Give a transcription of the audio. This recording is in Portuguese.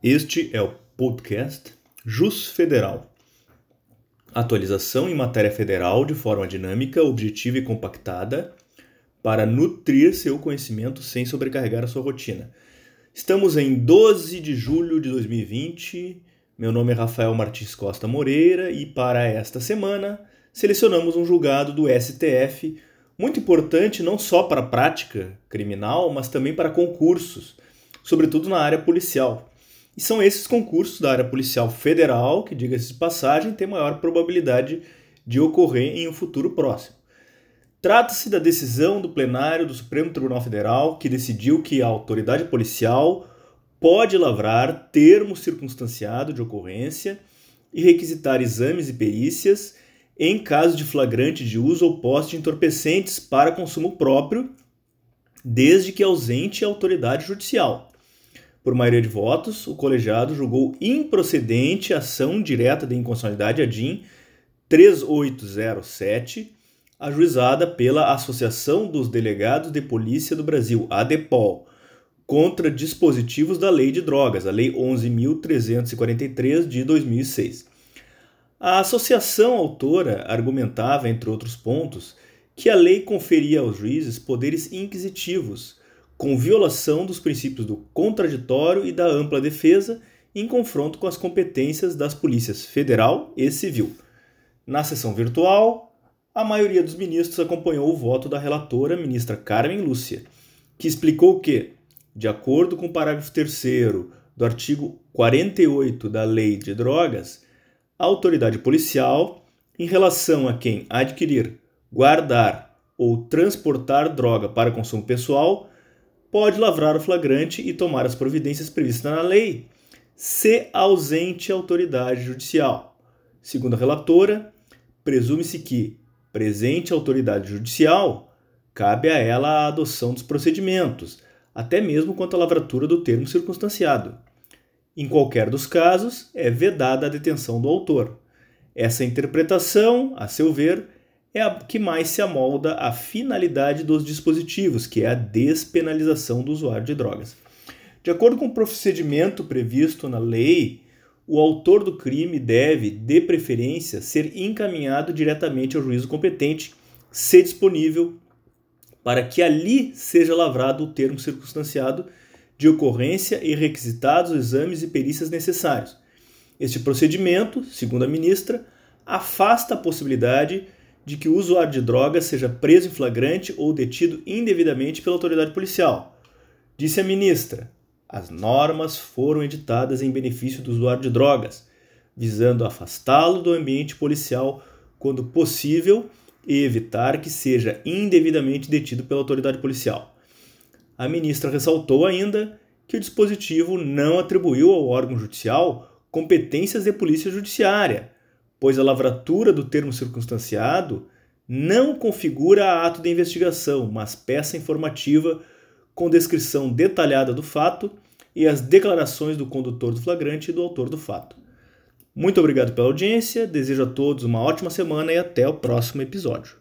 Este é o podcast Jus Federal. Atualização em matéria federal de forma dinâmica, objetiva e compactada para nutrir seu conhecimento sem sobrecarregar a sua rotina. Estamos em 12 de julho de 2020. Meu nome é Rafael Martins Costa Moreira e para esta semana selecionamos um julgado do STF muito importante não só para a prática criminal, mas também para concursos, sobretudo na área policial. E são esses concursos da área policial federal que, diga-se de passagem, têm maior probabilidade de ocorrer em um futuro próximo. Trata-se da decisão do plenário do Supremo Tribunal Federal que decidiu que a autoridade policial pode lavrar termo circunstanciado de ocorrência e requisitar exames e perícias em caso de flagrante de uso ou posse de entorpecentes para consumo próprio, desde que ausente a autoridade judicial. Por maioria de votos, o colegiado julgou improcedente a ação direta de inconstitucionalidade ADIM 3807, ajuizada pela Associação dos Delegados de Polícia do Brasil, ADEPOL, contra dispositivos da Lei de Drogas, a Lei 11.343 de 2006. A associação autora argumentava, entre outros pontos, que a lei conferia aos juízes poderes inquisitivos com violação dos princípios do contraditório e da ampla defesa, em confronto com as competências das polícias federal e civil. Na sessão virtual, a maioria dos ministros acompanhou o voto da relatora, ministra Carmen Lúcia, que explicou que, de acordo com o parágrafo 3 do artigo 48 da Lei de Drogas, a autoridade policial, em relação a quem adquirir, guardar ou transportar droga para consumo pessoal, pode lavrar o flagrante e tomar as providências previstas na lei, se ausente a autoridade judicial. Segundo a relatora, presume-se que, presente a autoridade judicial, cabe a ela a adoção dos procedimentos, até mesmo quanto à lavratura do termo circunstanciado. Em qualquer dos casos, é vedada a detenção do autor. Essa interpretação, a seu ver, é a que mais se amolda à finalidade dos dispositivos, que é a despenalização do usuário de drogas. De acordo com o procedimento previsto na lei, o autor do crime deve, de preferência, ser encaminhado diretamente ao juízo competente, se disponível, para que ali seja lavrado o termo circunstanciado de ocorrência e requisitados os exames e perícias necessários. Este procedimento, segundo a ministra, afasta a possibilidade de que o usuário de drogas seja preso em flagrante ou detido indevidamente pela autoridade policial. Disse a ministra: as normas foram editadas em benefício do usuário de drogas, visando afastá-lo do ambiente policial quando possível e evitar que seja indevidamente detido pela autoridade policial. A ministra ressaltou ainda que o dispositivo não atribuiu ao órgão judicial competências de polícia judiciária pois a lavratura do termo circunstanciado não configura ato de investigação, mas peça informativa com descrição detalhada do fato e as declarações do condutor do flagrante e do autor do fato. Muito obrigado pela audiência, desejo a todos uma ótima semana e até o próximo episódio.